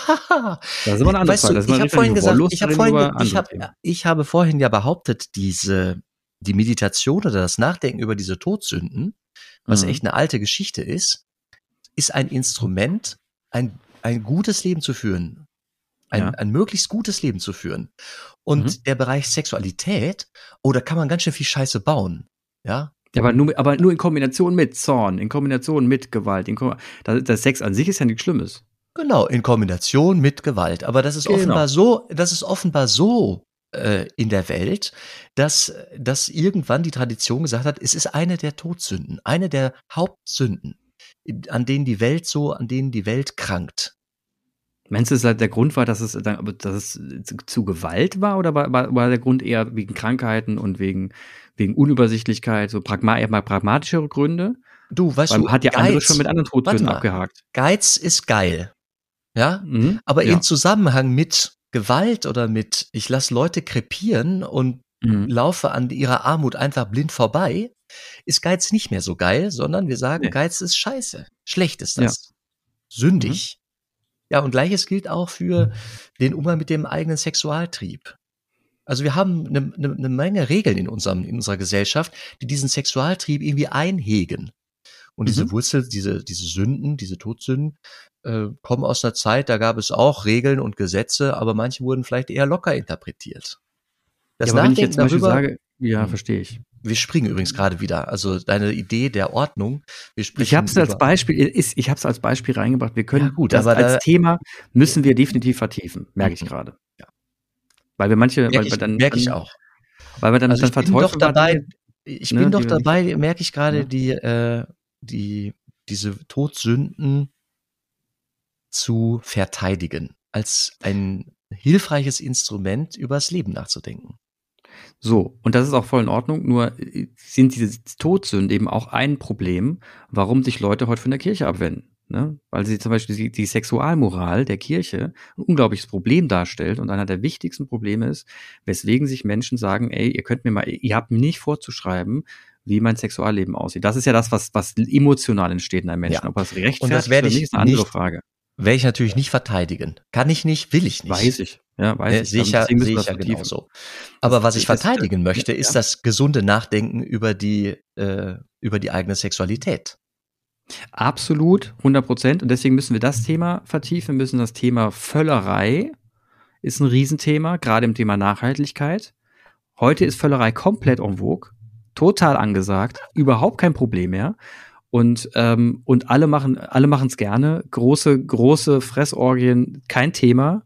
Das ist immer eine andere weißt Frage. Du, ich habe vorhin gesagt, ich habe vorhin, ich, hab, ich habe vorhin ja behauptet, diese, die Meditation oder das Nachdenken über diese Todsünden, was mhm. echt eine alte Geschichte ist, ist ein Instrument, ein, ein gutes Leben zu führen. Ein, ja. ein möglichst gutes Leben zu führen. Und mhm. der Bereich Sexualität, oh, da kann man ganz schön viel Scheiße bauen. Ja, ja, aber nur, aber nur in Kombination mit Zorn, in Kombination mit Gewalt. In das, das Sex an sich ist ja nichts Schlimmes. Genau, in Kombination mit Gewalt. Aber das ist genau. offenbar so, das ist offenbar so äh, in der Welt, dass, dass irgendwann die Tradition gesagt hat, es ist eine der Todsünden, eine der Hauptsünden, an denen die Welt so, an denen die Welt krankt. Meinst du, dass der Grund war, dass es, dass es zu Gewalt war oder war, war der Grund eher wegen Krankheiten und wegen wegen Unübersichtlichkeit, so pragma eher mal pragmatischere Gründe. Du, weißt Weil du, hat ja Geiz, andere schon mit anderen Todsünden abgehakt. Geiz ist geil. Ja? Mhm, Aber ja. in Zusammenhang mit Gewalt oder mit, ich lasse Leute krepieren und mhm. laufe an ihrer Armut einfach blind vorbei, ist Geiz nicht mehr so geil, sondern wir sagen, nee. Geiz ist scheiße. Schlecht ist das. Ja. Sündig. Mhm. Ja, und gleiches gilt auch für den Umgang mit dem eigenen Sexualtrieb. Also wir haben eine, eine, eine Menge Regeln in, unserem, in unserer Gesellschaft, die diesen Sexualtrieb irgendwie einhegen. Und mhm. diese Wurzel, diese, diese Sünden, diese Todsünden, äh, kommen aus einer Zeit, da gab es auch Regeln und Gesetze, aber manche wurden vielleicht eher locker interpretiert. Das ja, aber wenn ich jetzt darüber, sage, ja, hm. verstehe ich. Wir springen übrigens gerade wieder. Also deine Idee der Ordnung. Wir ich habe es als Beispiel, ist, ich habe es als Beispiel reingebracht. Wir können ja, gut, das als da, Thema müssen wir definitiv vertiefen, merke ich mhm. gerade. Ja. Weil wir manche, merk weil ich, wir dann. Merke ich auch. Weil wir dann, also dann ich bin doch dabei, ich ne, bin doch dabei, merke ich gerade, ja. die, äh, die, diese Todsünden zu verteidigen. Als ein hilfreiches Instrument, übers Leben nachzudenken. So, und das ist auch voll in Ordnung, nur äh, sind diese Todsünden eben auch ein Problem, warum sich Leute heute von der Kirche abwenden ne? weil sie zum Beispiel die, die Sexualmoral der Kirche ein unglaubliches Problem darstellt und einer der wichtigsten Probleme ist, weswegen sich Menschen sagen, ey, ihr könnt mir mal, ihr habt mir nicht vorzuschreiben, wie mein Sexualleben aussieht. Das ist ja das, was, was emotional entsteht in einem Menschen. Ja. Ob das rechtfertigt und das werde ich ist eine andere nicht, Frage. Werde ich natürlich nicht verteidigen. Kann ich nicht, will ich nicht. Weiß ich. Ja, weiß ja, ich. Sicher, sehe ich ja genauso. Aber was ich verteidigen möchte, ist das gesunde Nachdenken über die, äh, über die eigene Sexualität. Absolut, 100 Prozent. Und deswegen müssen wir das Thema vertiefen, wir müssen das Thema Völlerei ist ein Riesenthema, gerade im Thema Nachhaltigkeit. Heute ist Völlerei komplett en vogue, total angesagt, überhaupt kein Problem mehr. Und, ähm, und alle machen alle machen es gerne. Große, große Fressorgien, kein Thema.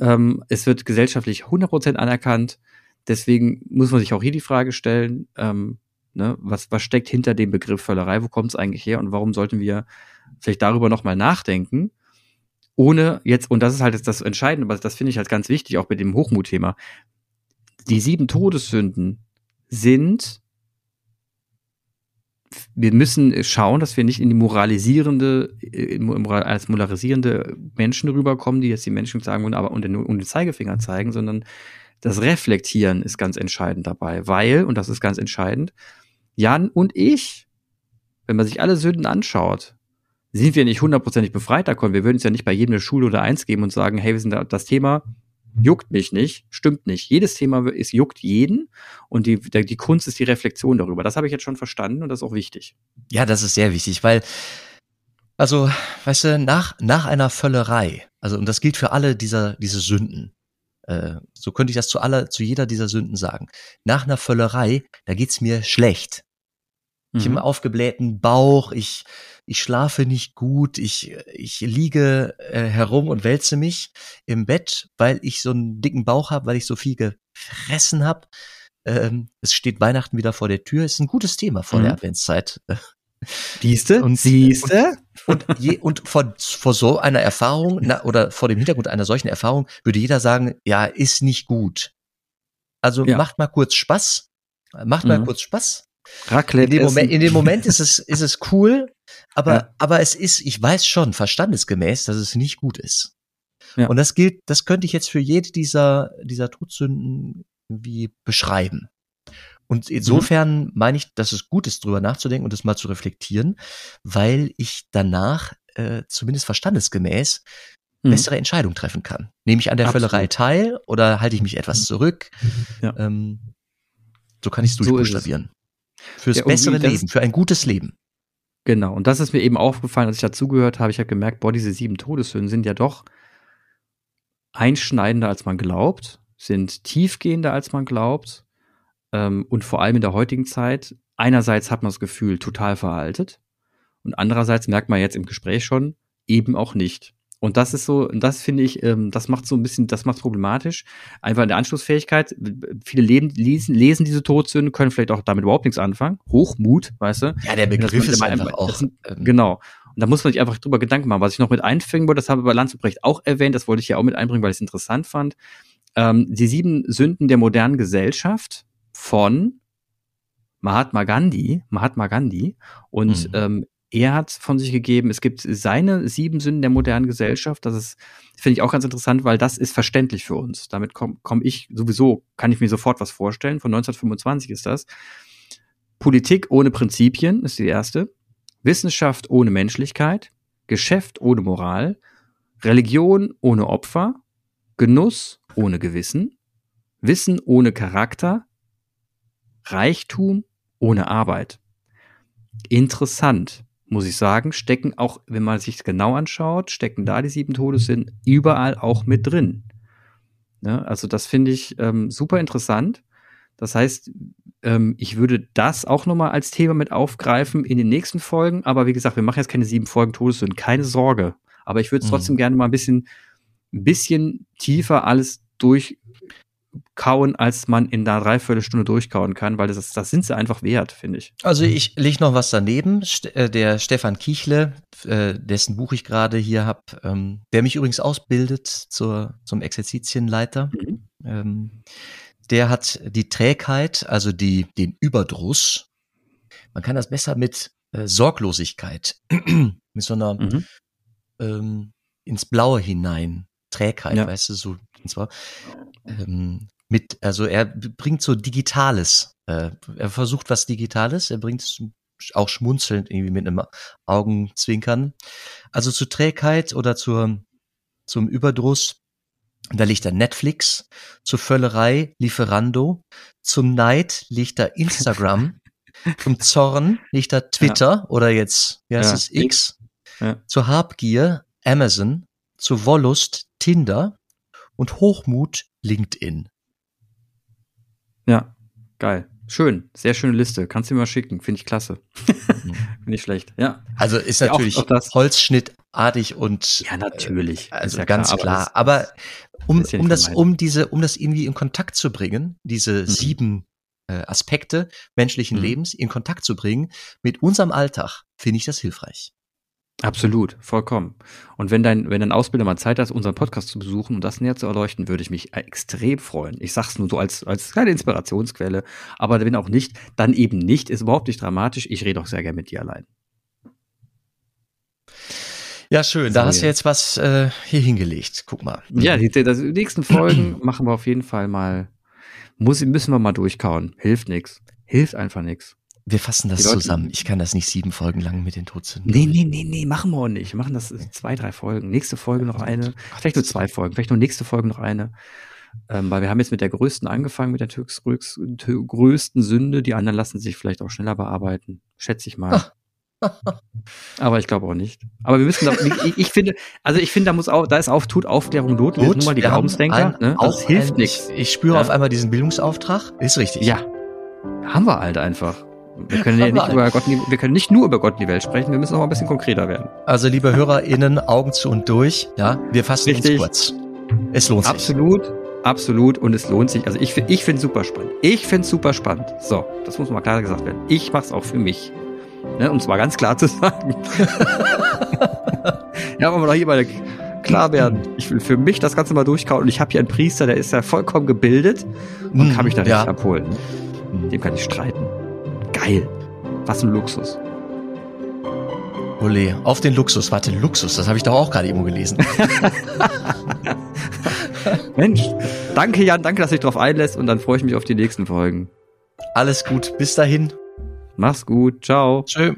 Ähm, es wird gesellschaftlich 100% anerkannt. Deswegen muss man sich auch hier die Frage stellen, ähm, Ne? Was, was steckt hinter dem Begriff Völlerei? Wo kommt es eigentlich her? Und warum sollten wir vielleicht darüber nochmal nachdenken? Ohne jetzt, und das ist halt das Entscheidende, aber das finde ich halt ganz wichtig, auch mit dem Hochmutthema. Die sieben Todessünden sind wir müssen schauen, dass wir nicht in die moralisierende, als moralisierende Menschen rüberkommen, die jetzt die Menschen sagen aber und den, und den Zeigefinger zeigen, sondern das Reflektieren ist ganz entscheidend dabei, weil, und das ist ganz entscheidend, Jan und ich, wenn man sich alle Sünden anschaut, sind wir nicht hundertprozentig befreit davon. Wir würden es ja nicht bei jedem eine Schule oder eins geben und sagen, hey, wir sind da, das Thema juckt mich nicht, stimmt nicht. Jedes Thema ist, juckt jeden und die, die Kunst ist die Reflexion darüber. Das habe ich jetzt schon verstanden und das ist auch wichtig. Ja, das ist sehr wichtig, weil, also, weißt du, nach, nach einer Völlerei, also, und das gilt für alle dieser, diese Sünden, äh, so könnte ich das zu aller, zu jeder dieser Sünden sagen. Nach einer Völlerei, da geht's mir schlecht. Ich mhm. habe einen aufgeblähten Bauch, ich, ich schlafe nicht gut, ich, ich liege äh, herum und wälze mich im Bett, weil ich so einen dicken Bauch habe, weil ich so viel gefressen habe. Ähm, es steht Weihnachten wieder vor der Tür, ist ein gutes Thema vor mhm. der Adventszeit. Siehste? Und siehste? Und, je, und vor, vor so einer Erfahrung na, oder vor dem Hintergrund einer solchen Erfahrung würde jeder sagen, ja, ist nicht gut. Also ja. macht mal kurz Spaß. Macht mal mhm. kurz Spaß. Raclette in dem, Moment, in dem Moment ist es, ist es cool, aber, ja. aber es ist, ich weiß schon, verstandesgemäß, dass es nicht gut ist. Ja. Und das gilt, das könnte ich jetzt für jede dieser, dieser Todsünden irgendwie beschreiben. Und insofern mhm. meine ich, dass es gut ist, drüber nachzudenken und das mal zu reflektieren, weil ich danach, äh, zumindest verstandesgemäß, mhm. bessere Entscheidungen treffen kann. Nehme ich an der Absolut. Völlerei teil oder halte ich mich etwas mhm. zurück? Ja. Ähm, so kann ich es durchbuchstabieren. Fürs ja, bessere Leben, für ein gutes Leben. Genau, und das ist mir eben aufgefallen, als ich dazugehört habe. Ich habe gemerkt, boah, diese sieben Todeshöhen sind ja doch einschneidender, als man glaubt, sind tiefgehender, als man glaubt. Ähm, und vor allem in der heutigen Zeit, einerseits hat man das Gefühl, total veraltet. Und andererseits merkt man jetzt im Gespräch schon, eben auch nicht. Und das ist so, das finde ich, ähm, das macht so ein bisschen, das macht problematisch. Einfach in der Anschlussfähigkeit. Viele leben, lesen, lesen diese Todsünde, können vielleicht auch damit überhaupt nichts anfangen. Hochmut, weißt du? Ja, der Begriff ist einfach, einfach auch. Das, ähm, genau. Und da muss man sich einfach drüber Gedanken machen. Was ich noch mit einfügen wollte, das habe ich bei Lanzebrecht auch erwähnt, das wollte ich ja auch mit einbringen, weil ich es interessant fand. Ähm, die sieben Sünden der modernen Gesellschaft von Mahatma Gandhi, Mahatma Gandhi. Und mhm. ähm, er hat von sich gegeben, es gibt seine sieben Sünden der modernen Gesellschaft. Das ist, finde ich auch ganz interessant, weil das ist verständlich für uns. Damit komme komm ich sowieso, kann ich mir sofort was vorstellen. Von 1925 ist das. Politik ohne Prinzipien ist die erste. Wissenschaft ohne Menschlichkeit. Geschäft ohne Moral. Religion ohne Opfer. Genuss ohne Gewissen. Wissen ohne Charakter. Reichtum ohne Arbeit. Interessant muss ich sagen, stecken auch, wenn man sich genau anschaut, stecken da die sieben Todessünden überall auch mit drin. Ja, also das finde ich ähm, super interessant. Das heißt, ähm, ich würde das auch nochmal als Thema mit aufgreifen in den nächsten Folgen. Aber wie gesagt, wir machen jetzt keine sieben Folgen Todessünden, keine Sorge. Aber ich würde es mhm. trotzdem gerne mal ein bisschen, ein bisschen tiefer alles durch kauen, als man in einer Dreiviertelstunde durchkauen kann, weil das, das sind sie einfach wert, finde ich. Also ich lege noch was daneben. Äh, der Stefan Kichle, äh, dessen Buch ich gerade hier habe, ähm, der mich übrigens ausbildet zur, zum Exerzitienleiter, mhm. ähm, der hat die Trägheit, also die, den Überdruss. Man kann das besser mit äh, Sorglosigkeit, mit so einer mhm. ähm, ins Blaue hinein Trägheit, ja. weißt du, so, und zwar, ähm, mit, also er bringt so Digitales, äh, er versucht was Digitales, er bringt es auch schmunzelnd irgendwie mit einem Augenzwinkern. Also zur Trägheit oder zur, zum Überdruss, da liegt da Netflix, zur Völlerei Lieferando, zum Neid liegt da Instagram, zum Zorn liegt da Twitter ja. oder jetzt, wie heißt ja. es, X, ja. zur Habgier Amazon, zur Wollust Tinder und Hochmut LinkedIn. Ja, geil. Schön, sehr schöne Liste. Kannst du mir mal schicken, finde ich klasse. Mhm. Nicht schlecht, ja. Also ist natürlich ja, auch, auch Holzschnittartig und ja natürlich, äh, also ja ganz klar. klar. Aber, um, um das, um diese, um das irgendwie in Kontakt zu bringen, diese mhm. sieben äh, Aspekte menschlichen mhm. Lebens in Kontakt zu bringen mit unserem Alltag, finde ich das hilfreich. Absolut, vollkommen. Und wenn dein, wenn dein Ausbilder mal Zeit hat, unseren Podcast zu besuchen und das näher zu erleuchten, würde ich mich extrem freuen. Ich sag's nur so als, als kleine Inspirationsquelle. Aber wenn auch nicht, dann eben nicht. Ist überhaupt nicht dramatisch. Ich rede auch sehr gerne mit dir allein. Ja, schön. Da so, hast du jetzt was äh, hier hingelegt. Guck mal. Ja, die, die, die nächsten Folgen machen wir auf jeden Fall mal. Muss, müssen wir mal durchkauen. Hilft nix. Hilft einfach nix. Wir fassen das zusammen. Ich kann das nicht sieben Folgen lang mit den Todsünden. Nee, nee, nee, nee, machen wir auch nicht. Wir machen das zwei, drei Folgen. Nächste Folge noch eine. Vielleicht nur zwei Folgen. Vielleicht nur nächste Folge noch eine. Ähm, weil wir haben jetzt mit der größten angefangen, mit der größten Sünde. Die anderen lassen sich vielleicht auch schneller bearbeiten. Schätze ich mal. Aber ich glaube auch nicht. Aber wir müssen, ich, ich, finde, also ich finde, da muss auch, da ist auf, tut Aufklärung Not. Sind nun mal die Glaubensdenker. Ne? Das hilft nichts. Ich, ich spüre ja. auf einmal diesen Bildungsauftrag. Ist richtig. Ja. Haben wir halt einfach. Wir können ja nicht über Gott, wir können nicht nur über Gott in die Welt sprechen, wir müssen auch mal ein bisschen konkreter werden. Also, liebe HörerInnen, Augen zu und durch, ja, wir fassen Richtig. uns kurz. Es lohnt sich. Absolut, absolut und es lohnt sich. Also, ich, ich finde es super spannend. Ich finde es super spannend. So, das muss mal klar gesagt werden. Ich mache es auch für mich. Ne, um es mal ganz klar zu sagen. ja, aber doch hier mal klar werden. Ich will für mich das Ganze mal durchkauen und ich habe hier einen Priester, der ist ja vollkommen gebildet und mm, kann mich da ja. nicht abholen. Dem kann ich streiten. Geil. Was ein Luxus. Ole, auf den Luxus. Warte, Luxus, das habe ich doch auch gerade eben gelesen. Mensch, danke Jan, danke, dass du dich drauf einlässt und dann freue ich mich auf die nächsten Folgen. Alles gut, bis dahin. Mach's gut, ciao. Tschö.